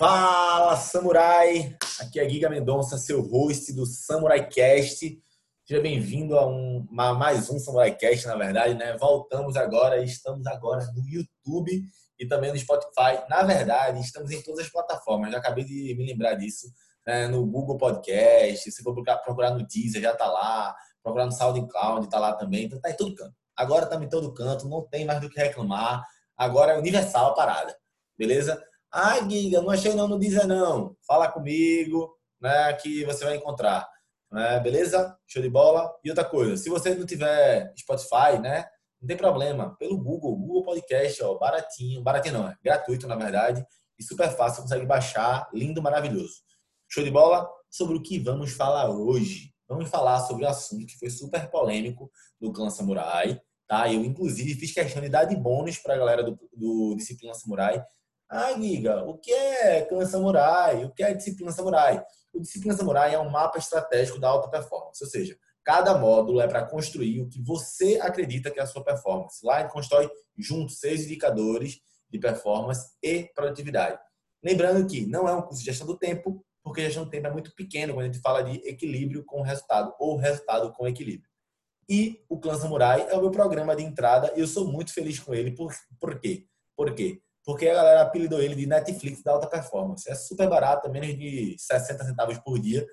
Fala, Samurai! Aqui é Giga Mendonça, seu host do Samurai Cast. Seja bem-vindo a, um, a mais um Samurai Cast, na verdade, né? Voltamos agora, estamos agora no YouTube e também no Spotify. Na verdade, estamos em todas as plataformas. Já acabei de me lembrar disso. Né? No Google Podcast, se for procurar no Deezer, já está lá. Procurar no SoundCloud, está lá também. Então, tá em todo canto. Agora estamos em todo canto, não tem mais do que reclamar. Agora é universal a parada, beleza? Ah, Giga, não achei não no Deezer não. Fala comigo, né, que você vai encontrar. Né, beleza? Show de bola. E outra coisa, se você não tiver Spotify, né, não tem problema. Pelo Google, Google Podcast, ó, baratinho, baratinho não, é gratuito na verdade e super fácil, consegue baixar, lindo, maravilhoso. Show de bola? Sobre o que vamos falar hoje? Vamos falar sobre o assunto que foi super polêmico do clã Samurai, tá? Eu inclusive fiz questão de dar de bônus para a galera do, do Disciplina Samurai ah, Giga, o que é clã samurai? O que é disciplina samurai? O disciplina samurai é um mapa estratégico da alta performance, ou seja, cada módulo é para construir o que você acredita que é a sua performance. Lá ele constrói juntos seis indicadores de performance e produtividade. Lembrando que não é um curso de gestão do tempo, porque gestão do tempo é muito pequeno quando a gente fala de equilíbrio com resultado ou resultado com equilíbrio. E o Clã Samurai é o meu programa de entrada e eu sou muito feliz com ele. Por, por quê? Por quê? Porque a galera apelidou ele de Netflix da alta performance. É super barato, é menos de 60 centavos por dia.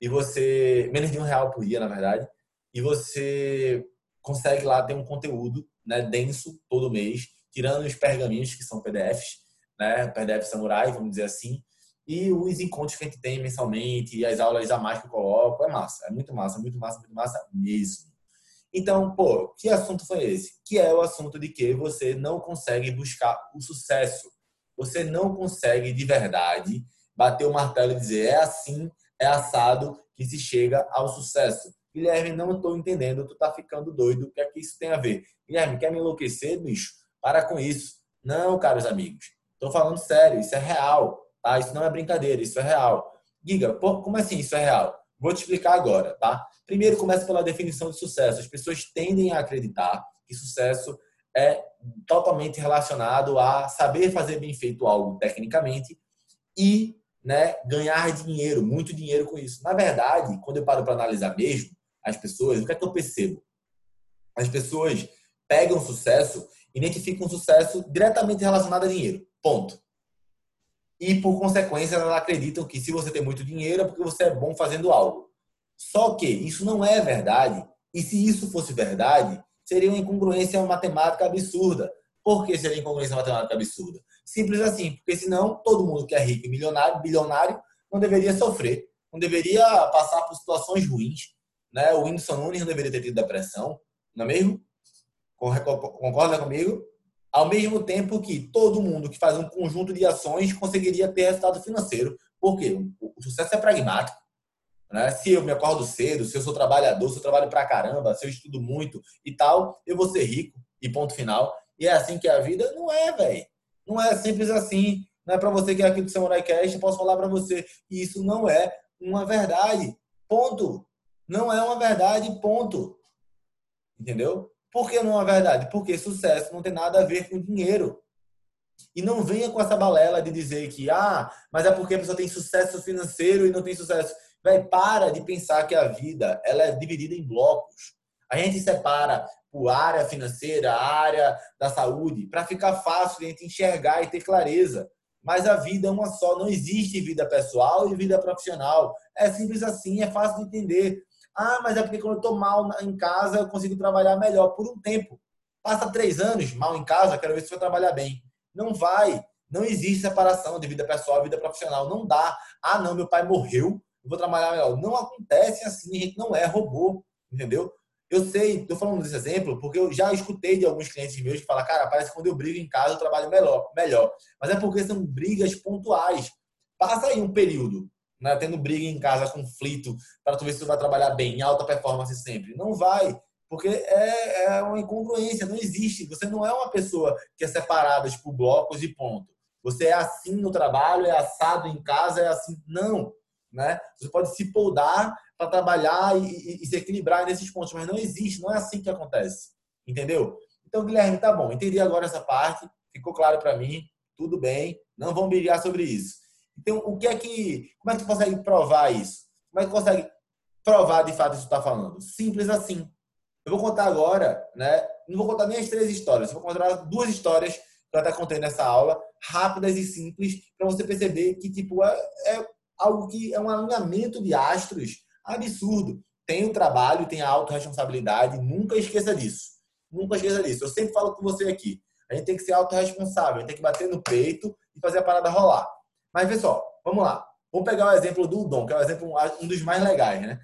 E você. menos de um real por dia, na verdade. E você consegue lá ter um conteúdo né, denso todo mês, tirando os pergaminhos, que são PDFs, né? PDF Samurai, vamos dizer assim. E os encontros que a gente tem mensalmente, e as aulas a mais que eu coloco. É massa, é muito massa, muito massa, muito massa mesmo. Então, pô, que assunto foi esse? Que é o assunto de que você não consegue buscar o sucesso. Você não consegue de verdade bater o martelo e dizer é assim, é assado que se chega ao sucesso. Guilherme, não estou entendendo, tu tá ficando doido, o que é que isso tem a ver? Guilherme, quer me enlouquecer, bicho? Para com isso. Não, caros amigos. Estou falando sério, isso é real, tá? Isso não é brincadeira, isso é real. Giga, pô, como assim isso é real? Vou te explicar agora, tá? Primeiro, começa pela definição de sucesso. As pessoas tendem a acreditar que sucesso é totalmente relacionado a saber fazer bem feito algo tecnicamente e né, ganhar dinheiro, muito dinheiro com isso. Na verdade, quando eu paro para analisar mesmo as pessoas, o que é que eu percebo? As pessoas pegam sucesso, identificam sucesso diretamente relacionado a dinheiro. Ponto. E por consequência, elas acreditam que se você tem muito dinheiro é porque você é bom fazendo algo. Só que isso não é verdade. E se isso fosse verdade, seria uma incongruência matemática absurda. Por que seria incongruência matemática absurda? Simples assim, porque senão todo mundo que é rico e milionário, bilionário, não deveria sofrer, não deveria passar por situações ruins. Né? O Whindersson Nunes não deveria ter tido depressão, não é mesmo? Concorda comigo? Ao mesmo tempo que todo mundo que faz um conjunto de ações conseguiria ter resultado financeiro. Por quê? O sucesso é pragmático. Né? Se eu me acordo cedo, se eu sou trabalhador, se eu trabalho pra caramba, se eu estudo muito e tal, eu vou ser rico e ponto final. E é assim que é a vida? Não é, velho. Não é simples assim. Não é para você que é aqui do Samurai Cast, eu posso falar para você. Isso não é uma verdade. Ponto. Não é uma verdade, ponto. Entendeu? Por que não é verdade? Porque sucesso não tem nada a ver com dinheiro. E não venha com essa balela de dizer que, ah, mas é porque a pessoa tem sucesso financeiro e não tem sucesso. Véi, para de pensar que a vida ela é dividida em blocos. A gente separa por área financeira, área da saúde, para ficar fácil de a gente enxergar e ter clareza. Mas a vida é uma só, não existe vida pessoal e vida profissional. É simples assim, é fácil de entender. Ah, mas é porque quando eu estou mal em casa eu consigo trabalhar melhor por um tempo. Passa três anos mal em casa, quero ver se vai trabalhar bem. Não vai. Não existe separação de vida pessoal e vida profissional. Não dá. Ah, não, meu pai morreu, eu vou trabalhar melhor. Não acontece assim, a gente não é robô, entendeu? Eu sei, estou falando desse exemplo porque eu já escutei de alguns clientes meus que falam, cara, parece que quando eu brigo em casa eu trabalho melhor, melhor. Mas é porque são brigas pontuais. Passa aí um período, né, tendo briga em casa, conflito, para tu ver se tu vai trabalhar bem, em alta performance sempre. Não vai, porque é, é uma incongruência, não existe. Você não é uma pessoa que é separada por blocos e ponto. Você é assim no trabalho, é assado em casa, é assim. Não né? Você pode se podar para trabalhar e, e, e, se equilibrar nesses pontos, mas não existe, não é assim que acontece, entendeu? Então, Guilherme, tá bom, entendi agora essa parte, ficou claro para mim, tudo bem, não vamos brigar sobre isso. Então, o que é que. Como é que tu consegue provar isso? Como é que consegue provar de fato isso que tu está falando? Simples assim. Eu vou contar agora, né? Não vou contar nem as três histórias, vou contar duas histórias que eu até contei nessa aula, rápidas e simples, para você perceber que tipo é, é, algo que é um alinhamento de astros absurdo. Tem o trabalho, tem a autorresponsabilidade, nunca esqueça disso. Nunca esqueça disso. Eu sempre falo com você aqui. A gente tem que ser autorresponsável, a gente tem que bater no peito e fazer a parada rolar. Mas vê só, vamos lá. Vamos pegar o exemplo do Dom, que é o exemplo um dos mais legais, né?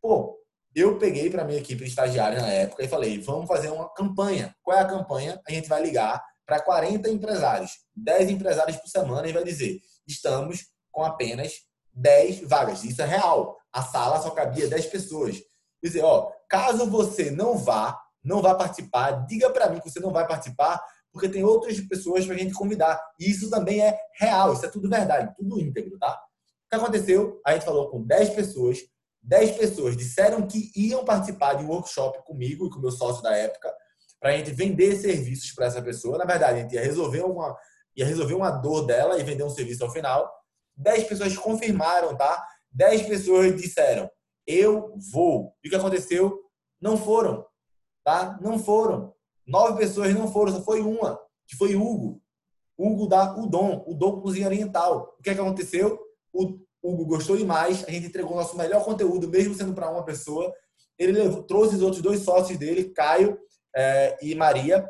Pô, eu peguei para minha equipe de na época e falei, vamos fazer uma campanha. Qual é a campanha? A gente vai ligar para 40 empresários, 10 empresários por semana e vai dizer, estamos com apenas 10 vagas. Isso é real. A sala só cabia 10 pessoas. Dizer, ó, caso você não vá, não vá participar, diga para mim que você não vai participar, porque tem outras pessoas para a gente convidar. E isso também é real, isso é tudo verdade, tudo íntegro, tá? O que aconteceu? A gente falou com 10 pessoas, 10 pessoas disseram que iam participar de um workshop comigo e com meu sócio da época, para a gente vender serviços para essa pessoa. Na verdade, a gente ia resolver uma, ia resolver uma dor dela e vender um serviço ao final. 10 pessoas confirmaram, tá? 10 pessoas disseram, eu vou. E o que aconteceu? Não foram, tá? Não foram. Nove pessoas não foram, só foi uma, que foi Hugo. Hugo da Udon, o Dom Cozinha Oriental. O que, é que aconteceu? O Hugo gostou demais, a gente entregou nosso melhor conteúdo, mesmo sendo para uma pessoa. Ele levou, trouxe os outros dois sócios dele, Caio é, e Maria,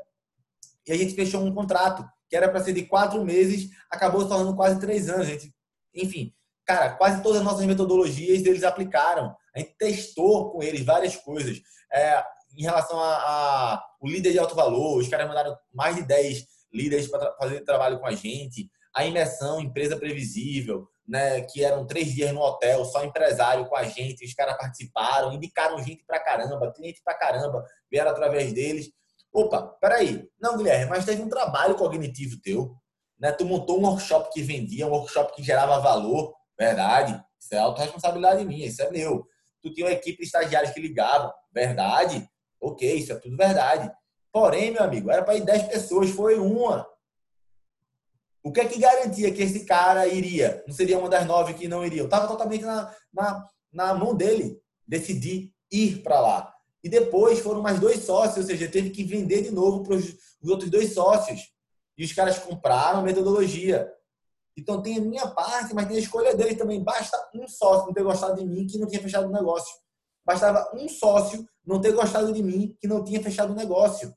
e a gente fechou um contrato que era para ser de quatro meses, acabou se tornando quase três anos. Gente, enfim, cara, quase todas as nossas metodologias eles aplicaram. A gente testou com eles várias coisas. É, em relação a, a, o líder de alto valor, os caras mandaram mais de 10 líderes para fazer trabalho com a gente. A imersão, empresa previsível, né, que eram três dias no hotel, só empresário com a gente, os caras participaram, indicaram gente pra caramba, cliente pra caramba, vieram através deles. Opa, peraí. Não, Guilherme, mas teve um trabalho cognitivo teu. Né? Tu montou um workshop que vendia, um workshop que gerava valor. Verdade. Isso é autorresponsabilidade minha, isso é meu. Tu tinha uma equipe de estagiários que ligavam. Verdade. Ok, isso é tudo verdade. Porém, meu amigo, era para ir 10 pessoas, foi uma. O que é que garantia que esse cara iria? Não seria uma das nove que não iriam? Estava totalmente na, na, na mão dele decidir ir para lá. E depois foram mais dois sócios, ou seja, teve que vender de novo para os outros dois sócios. E os caras compraram a metodologia. Então tem a minha parte, mas tem a escolha dele também. Basta um sócio não ter gostado de mim que não tinha fechado o negócio. Bastava um sócio não ter gostado de mim que não tinha fechado o negócio.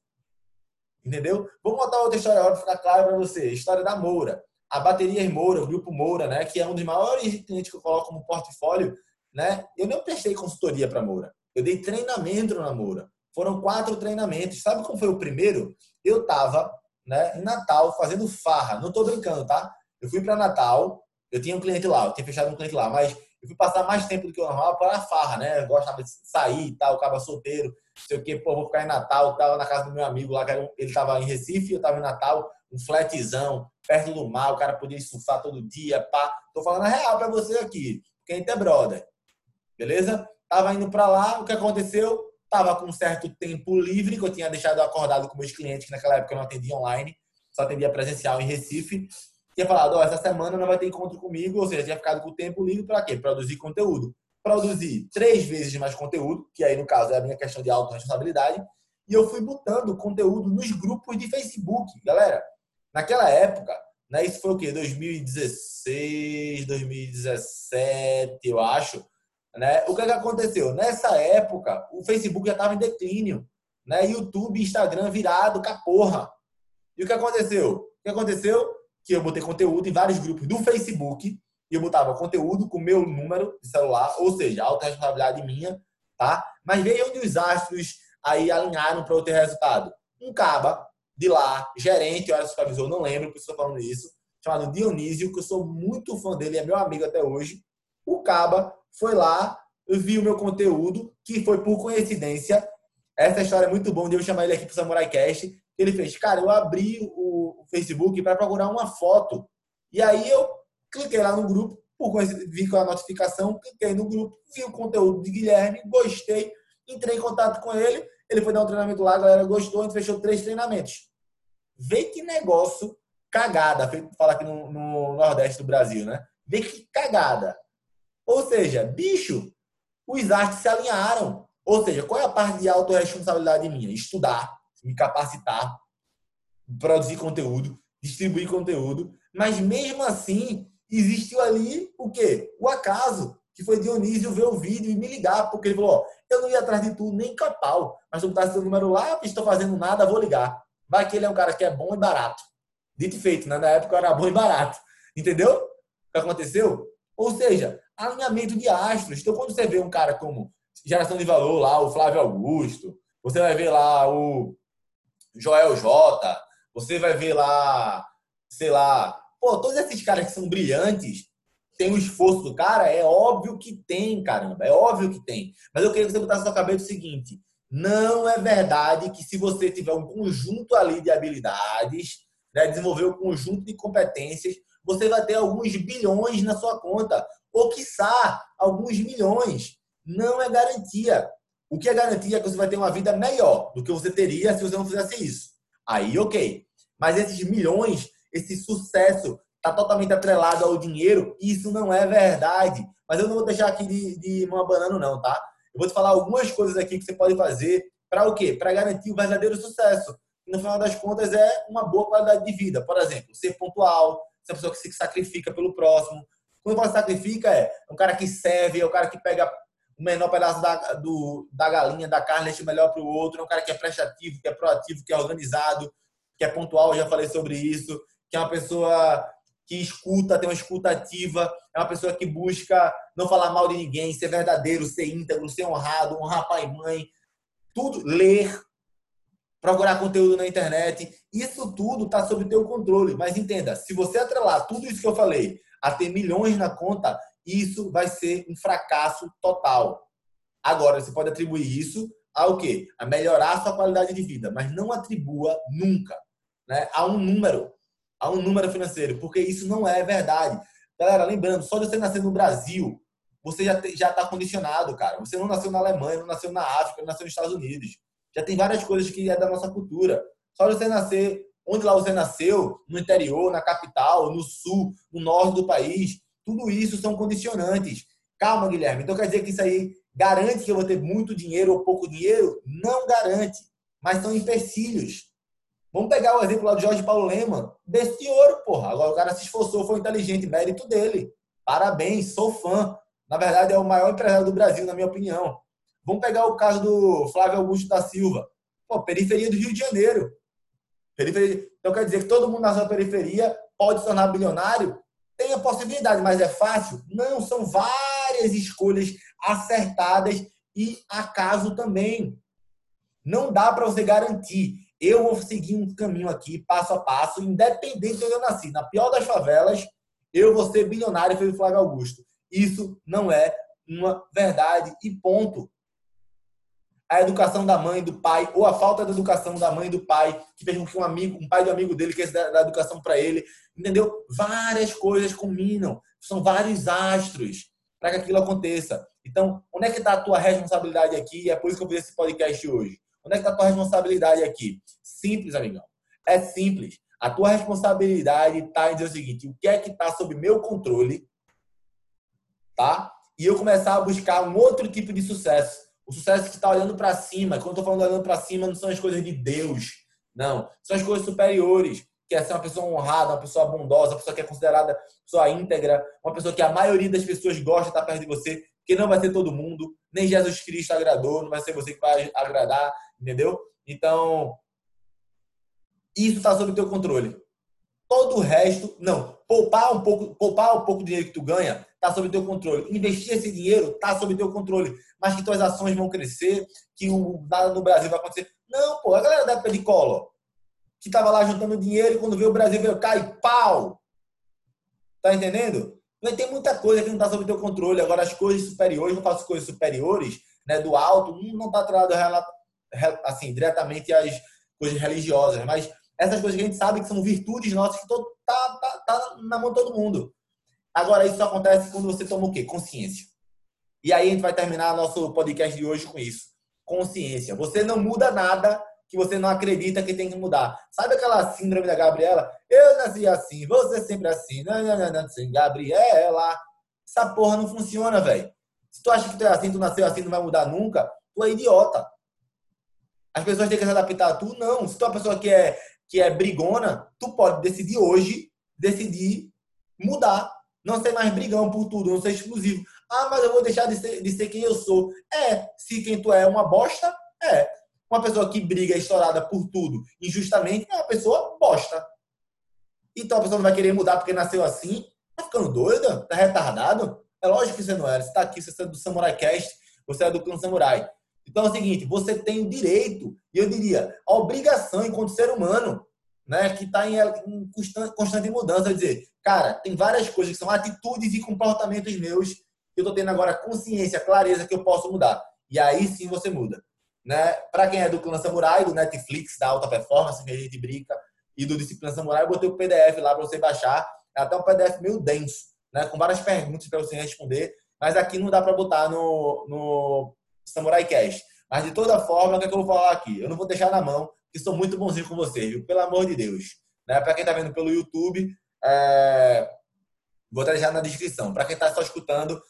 Entendeu? Vou contar outra história para ficar claro para você. História da Moura. A Baterias Moura, o Grupo Moura, né, que é um dos maiores clientes que eu coloco como portfólio, né? Eu não prestei consultoria para Moura. Eu dei treinamento na Moura. Foram quatro treinamentos. Sabe como foi o primeiro? Eu tava, né, em Natal fazendo farra. Não estou brincando, tá? Eu fui para Natal. Eu tinha um cliente lá, eu tinha fechado um cliente lá, mas eu fui passar mais tempo do que o normal para a farra, né? Eu gostava de sair e tal, acaba solteiro sei o que, pô, vou ficar em Natal, tava na casa do meu amigo lá, ele estava em Recife, eu estava em Natal, um flatzão, perto do mar, o cara podia surfar todo dia, pá. Tô falando a real para você aqui, porque a é brother. Beleza? Tava indo para lá, o que aconteceu? Tava com um certo tempo livre, que eu tinha deixado acordado com meus clientes, que naquela época eu não atendia online, só atendia presencial em Recife. Tinha falado, ó, essa semana não vai ter encontro comigo, ou seja, tinha ficado com o tempo livre para quê? Produzir conteúdo produzir três vezes mais conteúdo, que aí no caso é a minha questão de autorresponsabilidade, e eu fui botando conteúdo nos grupos de Facebook. Galera, naquela época, né, isso foi o quê? 2016, 2017, eu acho. Né? O que, é que aconteceu? Nessa época, o Facebook já estava em declínio. Né? YouTube Instagram virado com a porra. E o que aconteceu? O que aconteceu? Que eu botei conteúdo em vários grupos do Facebook e eu botava conteúdo com meu número de celular, ou seja, alta responsabilidade minha, tá? Mas veja onde os astros aí alinharam para eu ter resultado. Um caba de lá, gerente, eu era supervisor, não lembro que estou falando isso, chamado Dionísio, que eu sou muito fã dele, é meu amigo até hoje. O caba foi lá, viu meu conteúdo, que foi por coincidência. Essa história é muito bom de eu chamar ele aqui para o Samurai Cast. Ele fez, cara, eu abri Facebook para procurar uma foto. E aí eu cliquei lá no grupo, por coincidência, vi com a notificação, cliquei no grupo, vi o conteúdo de Guilherme, gostei, entrei em contato com ele, ele foi dar um treinamento lá, a galera gostou, a gente fechou três treinamentos. Vê que negócio cagada, feito falar aqui no, no, Nordeste do Brasil, né? Vê que cagada. Ou seja, bicho, os astros se alinharam. Ou seja, qual é a parte de autorresponsabilidade minha? Estudar, me capacitar, produzir conteúdo, distribuir conteúdo. Mas mesmo assim, existiu ali o quê? O acaso, que foi Dionísio ver o vídeo e me ligar, porque ele falou: ó, eu não ia atrás de tu nem capau, mas tu tá seu número lá, estou fazendo nada, vou ligar. Vai que ele é um cara que é bom e barato. Dito e feito, né? na época era bom e barato. Entendeu? O que aconteceu? Ou seja, alinhamento de astros. Então, quando você vê um cara como geração de valor lá, o Flávio Augusto, você vai ver lá o Joel J, você vai ver lá, sei lá, pô, todos esses caras que são brilhantes, tem o esforço do cara, é óbvio que tem, caramba, é óbvio que tem. Mas eu queria que você botasse na sua cabeça o seguinte: não é verdade que se você tiver um conjunto ali de habilidades, né, desenvolver um conjunto de competências, você vai ter alguns bilhões na sua conta, ou quiçá alguns milhões. Não é garantia. O que é garantia é que você vai ter uma vida melhor do que você teria se você não fizesse isso. Aí, ok. Mas esses milhões, esse sucesso, está totalmente atrelado ao dinheiro. Isso não é verdade. Mas eu não vou deixar aqui de, de uma banana, não, tá? Eu vou te falar algumas coisas aqui que você pode fazer para o quê? Para garantir o verdadeiro sucesso. No final das contas é uma boa qualidade de vida. Por exemplo, ser pontual, ser uma pessoa que se sacrifica pelo próximo. Quando você sacrifica, é um cara que serve, é o cara que pega o menor pedaço da, do, da galinha, da carne, deixa o melhor para o outro. É um cara que é prestativo, que é proativo, que é organizado, que é pontual. Já falei sobre isso. Que é uma pessoa que escuta, tem uma escuta ativa, é uma pessoa que busca não falar mal de ninguém, ser verdadeiro, ser íntegro, ser honrado, honrar pai e mãe, tudo, ler, procurar conteúdo na internet, isso tudo está sob teu controle. Mas entenda, se você atrelar tudo isso que eu falei a ter milhões na conta, isso vai ser um fracasso total. Agora, você pode atribuir isso ao quê? A melhorar a sua qualidade de vida, mas não atribua nunca né, a um número a um número financeiro, porque isso não é verdade. Galera, lembrando, só de você nascer no Brasil, você já está condicionado, cara. Você não nasceu na Alemanha, não nasceu na África, não nasceu nos Estados Unidos. Já tem várias coisas que é da nossa cultura. Só de você nascer onde lá você nasceu, no interior, na capital, no sul, no norte do país, tudo isso são condicionantes. Calma, Guilherme. Então quer dizer que isso aí garante que eu vou ter muito dinheiro ou pouco dinheiro? Não garante, mas são empecilhos. Vamos pegar o exemplo lá do Jorge Paulo Lema. Desse ouro, porra. Agora o cara se esforçou, foi inteligente, mérito dele. Parabéns, sou fã. Na verdade, é o maior empresário do Brasil, na minha opinião. Vamos pegar o caso do Flávio Augusto da Silva. Pô, periferia do Rio de Janeiro. Periferia. Então quer dizer que todo mundo na sua periferia pode se tornar bilionário? Tem a possibilidade, mas é fácil? Não, são várias escolhas acertadas e acaso também. Não dá para você garantir eu vou seguir um caminho aqui, passo a passo, independente de onde eu nasci. Na pior das favelas, eu vou ser bilionário, fez o Flávio Augusto. Isso não é uma verdade e ponto. A educação da mãe, do pai, ou a falta de educação da mãe do pai, que fez com que um amigo, um pai do amigo dele quer dar educação para ele, entendeu? Várias coisas combinam, são vários astros para que aquilo aconteça. Então, onde é que está a tua responsabilidade aqui? E é por isso que eu fiz esse podcast hoje. Onde é que está a tua responsabilidade aqui? Simples, amigão. É simples. A tua responsabilidade está em dizer o seguinte: o que é que está sob meu controle, tá? E eu começar a buscar um outro tipo de sucesso. O sucesso que está olhando para cima. Quando eu estou falando olhando para cima, não são as coisas de Deus. Não. São as coisas superiores. Que é ser uma pessoa honrada, uma pessoa bondosa, uma pessoa que é considerada pessoa íntegra, uma pessoa que a maioria das pessoas gosta de estar perto de você, porque não vai ser todo mundo. Nem Jesus Cristo agradou, não vai ser você que vai agradar entendeu? Então, isso está sob teu controle. Todo o resto, não. Poupar um pouco, poupar um pouco do dinheiro que tu ganha, está sob teu controle. Investir esse dinheiro está sob teu controle. Mas que tuas ações vão crescer, que o nada no Brasil vai acontecer. Não, pô, a galera da época de colo, que estava lá juntando dinheiro e quando veio o Brasil veio cai pau. Tá entendendo? Vai ter muita coisa que não está sob teu controle. Agora, as coisas superiores, não faço coisas superiores, né, do alto, não está atrelado assim, diretamente às coisas religiosas, mas essas coisas que a gente sabe que são virtudes nossas que todo, tá, tá, tá na mão de todo mundo. Agora, isso acontece quando você toma o quê? Consciência. E aí a gente vai terminar nosso podcast de hoje com isso. Consciência. Você não muda nada que você não acredita que tem que mudar. Sabe aquela síndrome da Gabriela? Eu nasci assim, você sempre assim. Não, não, não, não, Gabriela. Essa porra não funciona, velho. Se tu acha que tu é assim, tu nasceu assim, não vai mudar nunca, tu é idiota. As pessoas têm que se adaptar a tu, não. Se tu é uma pessoa que é, que é brigona, tu pode decidir hoje, decidir mudar. Não ser mais brigão por tudo, não ser exclusivo. Ah, mas eu vou deixar de ser, de ser quem eu sou. É, se quem tu é é uma bosta, é. Uma pessoa que briga estourada por tudo injustamente é uma pessoa bosta. Então a pessoa não vai querer mudar porque nasceu assim. Tá ficando doida? Tá retardado? É lógico que você não é. Você tá aqui, você é do Samurai Cast, você é do Clã Samurai. Então é o seguinte, você tem o direito, e eu diria, a obrigação enquanto ser humano, né, que está em, em constante, constante mudança, dizer, cara, tem várias coisas que são atitudes e comportamentos meus que eu estou tendo agora consciência, clareza que eu posso mudar. E aí sim você muda. Né? Para quem é do Clã Samurai, do Netflix, da alta performance, que a gente brinca, e do Disciplina Samurai, eu botei o PDF lá para você baixar. É até um PDF meio denso, né? com várias perguntas para você responder. Mas aqui não dá para botar no, no Samurai Cash. Mas de toda forma, o que, é que eu vou falar aqui? Eu não vou deixar na mão, que sou muito bonzinho com vocês, viu? Pelo amor de Deus. Né? Para quem está vendo pelo YouTube, é... vou deixar na descrição. Para quem está só escutando,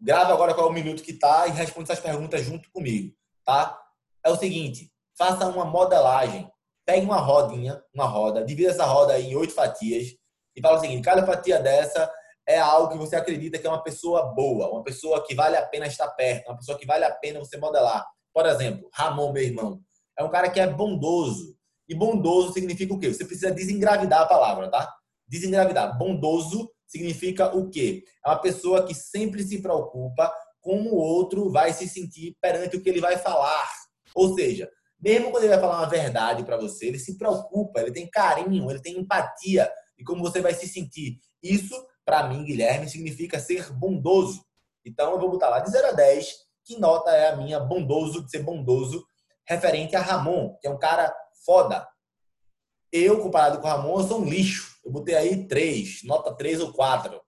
grava agora qual é o minuto que está e responde essas perguntas junto comigo tá? É o seguinte, faça uma modelagem. Pegue uma rodinha, uma roda, divida essa roda em oito fatias e fala o seguinte, cada fatia dessa é algo que você acredita que é uma pessoa boa, uma pessoa que vale a pena estar perto, uma pessoa que vale a pena você modelar. Por exemplo, Ramon, meu irmão, é um cara que é bondoso. E bondoso significa o quê? Você precisa desengravidar a palavra, tá? Desengravidar. Bondoso significa o quê? É uma pessoa que sempre se preocupa como o outro vai se sentir perante o que ele vai falar. Ou seja, mesmo quando ele vai falar uma verdade para você, ele se preocupa, ele tem carinho, ele tem empatia e como você vai se sentir. Isso, para mim, Guilherme, significa ser bondoso. Então, eu vou botar lá de 0 a 10, que nota é a minha bondoso, de ser bondoso, referente a Ramon, que é um cara foda. Eu, comparado com o Ramon, eu sou um lixo. Eu botei aí 3, nota 3 ou 4.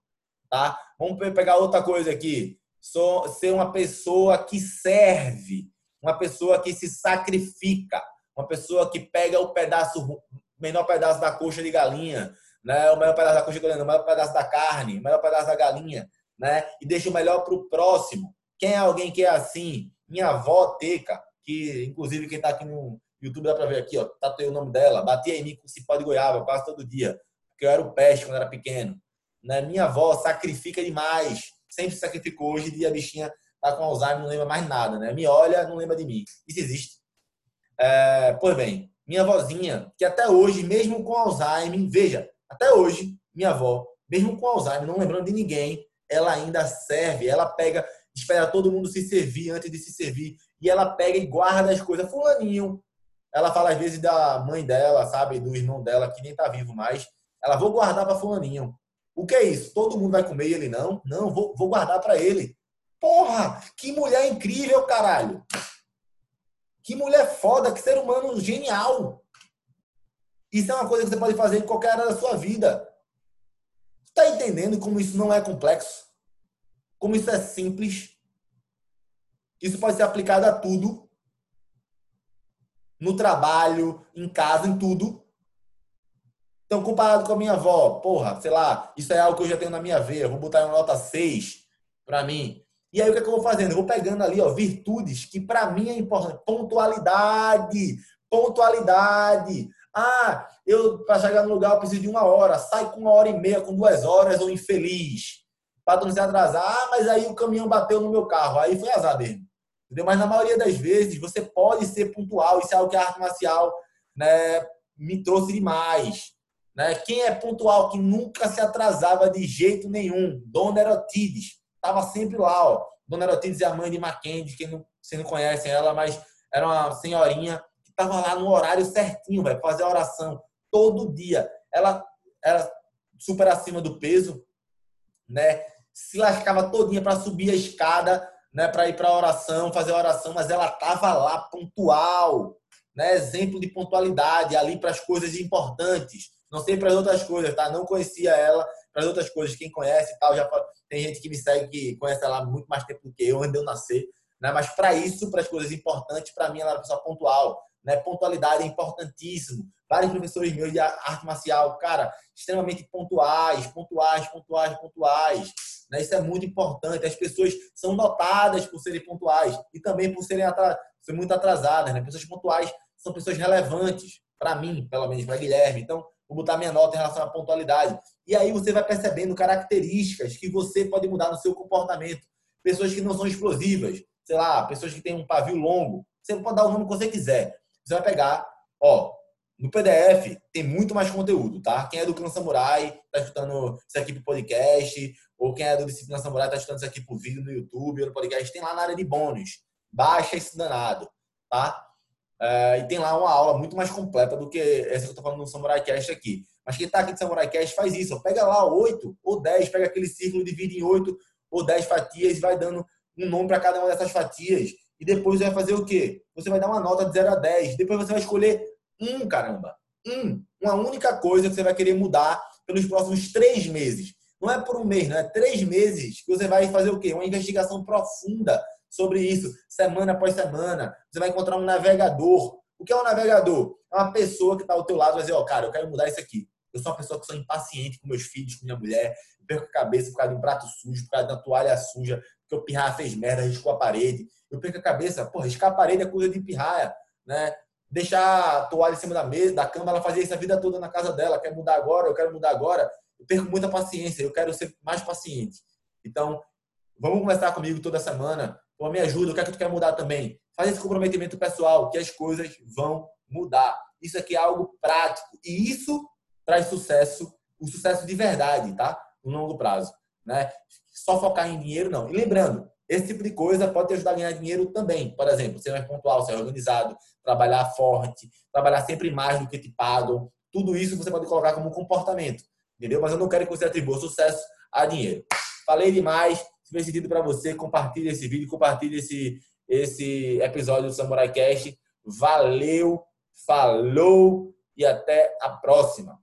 Tá? Vamos pegar outra coisa aqui sou, ser uma pessoa que serve, uma pessoa que se sacrifica, uma pessoa que pega o pedaço, menor pedaço da coxa de galinha, né? o maior pedaço da coxa de galinha, o maior pedaço da carne, o maior pedaço da galinha, né? e deixa o melhor para o próximo. Quem é alguém que é assim? Minha avó Teca, que inclusive quem está aqui no YouTube dá para ver aqui, ó, tatuei o nome dela, batia em mim com cipó de goiaba quase todo dia, porque eu era o peste quando era pequeno. Né? Minha avó sacrifica demais sempre se sacrificou. Hoje em dia a bichinha tá com Alzheimer, não lembra mais nada, né? Me olha, não lembra de mim. Isso existe. É, pois bem, minha vozinha, que até hoje, mesmo com Alzheimer, veja, até hoje, minha avó, mesmo com Alzheimer, não lembrando de ninguém, ela ainda serve, ela pega, espera todo mundo se servir antes de se servir, e ela pega e guarda as coisas. Fulaninho, ela fala às vezes da mãe dela, sabe, do irmão dela, que nem tá vivo mais. Ela, vou guardar para Fulaninho. O que é isso? Todo mundo vai comer ele não? Não, vou, vou guardar para ele. Porra, que mulher incrível, caralho. Que mulher foda, que ser humano genial. Isso é uma coisa que você pode fazer em qualquer área da sua vida. Está entendendo como isso não é complexo? Como isso é simples? Isso pode ser aplicado a tudo. No trabalho, em casa, em tudo. Então, comparado com a minha avó, porra, sei lá, isso é algo que eu já tenho na minha veia, vou botar uma nota 6 para mim. E aí o que, é que eu vou fazendo? Eu vou pegando ali, ó, virtudes que para mim é importante. Pontualidade, pontualidade. Ah, eu para chegar no lugar eu preciso de uma hora, sai com uma hora e meia, com duas horas, ou infeliz. Para não se atrasar. Ah, mas aí o caminhão bateu no meu carro, aí foi azar mesmo. Entendeu? Mas na maioria das vezes você pode ser pontual, isso é algo que a arte marcial né, me trouxe demais. Né? Quem é pontual, que nunca se atrasava de jeito nenhum? Dona Erotides. Estava sempre lá. Ó. Dona Erotides é a mãe de Mackenzie, quem não, vocês não conhecem ela, mas era uma senhorinha que estava lá no horário certinho, vai fazer a oração todo dia. Ela era super acima do peso, né? Se lascava todinha para subir a escada, né, para ir para a oração, fazer a oração, mas ela estava lá pontual, né? Exemplo de pontualidade ali para as coisas importantes. Não sei para as outras coisas, tá? Não conhecia ela. Para as outras coisas, quem conhece tal, já tem gente que me segue que conhece ela há muito mais tempo do que eu, antes de eu nascer. Né? Mas para isso, para as coisas importantes, para mim ela era pessoa pontual. Né? Pontualidade é importantíssimo. Vários professores meus de arte marcial, cara, extremamente pontuais, pontuais, pontuais, pontuais. Né? Isso é muito importante. As pessoas são notadas por serem pontuais e também por serem atra... ser muito atrasadas. Né? Pessoas pontuais são pessoas relevantes, para mim, pelo menos para Guilherme. Então, vou botar minha nota em relação à pontualidade. E aí você vai percebendo características que você pode mudar no seu comportamento. Pessoas que não são explosivas, sei lá, pessoas que têm um pavio longo. Você pode dar o nome que você quiser. Você vai pegar, ó, no PDF tem muito mais conteúdo, tá? Quem é do Clã Samurai tá escutando isso aqui pro podcast, ou quem é do Disciplina Samurai tá escutando isso aqui pro vídeo no YouTube ou no podcast, tem lá na área de bônus. Baixa esse danado, tá? É, e tem lá uma aula muito mais completa do que essa que eu tô falando no Samurai Cast aqui. Mas quem tá aqui de Samurai Cast faz isso. Ó. Pega lá oito ou dez, pega aquele círculo, divide em oito ou dez fatias e vai dando um nome para cada uma dessas fatias. E depois você vai fazer o quê? Você vai dar uma nota de 0 a 10. Depois você vai escolher um, caramba. Um. Uma única coisa que você vai querer mudar pelos próximos três meses. Não é por um mês, não é três meses que você vai fazer o quê? Uma investigação profunda sobre isso, semana após semana. Você vai encontrar um navegador. O que é um navegador? É uma pessoa que está ao teu lado e vai dizer, ó, oh, cara, eu quero mudar isso aqui. Eu sou uma pessoa que sou impaciente com meus filhos, com minha mulher. Eu perco a cabeça por causa de um prato sujo, por causa de uma toalha suja, porque o pirraia fez merda, riscou a parede. Eu perco a cabeça, pô, riscar a parede é coisa de pirraia, né? Deixar a toalha em cima da mesa, da cama, ela fazia isso a vida toda na casa dela. Quer mudar agora, eu quero mudar agora. Eu perco muita paciência, eu quero ser mais paciente. Então, vamos conversar comigo toda semana. Pô, me ajuda, o que é que tu quer mudar também? Faz esse comprometimento pessoal, que as coisas vão mudar. Isso aqui é algo prático. E isso traz sucesso, o sucesso de verdade, tá? No longo prazo. Né? Só focar em dinheiro, não. E lembrando, esse tipo de coisa pode te ajudar a ganhar dinheiro também. Por exemplo, ser mais pontual, ser organizado, trabalhar forte, trabalhar sempre mais do que te pagam. Tudo isso você pode colocar como comportamento. Entendeu? Mas eu não quero que você atribua sucesso a dinheiro. Falei demais. Se fez sentido para você, compartilhe esse vídeo, compartilhe esse, esse episódio do Samurai Cast. Valeu, falou e até a próxima.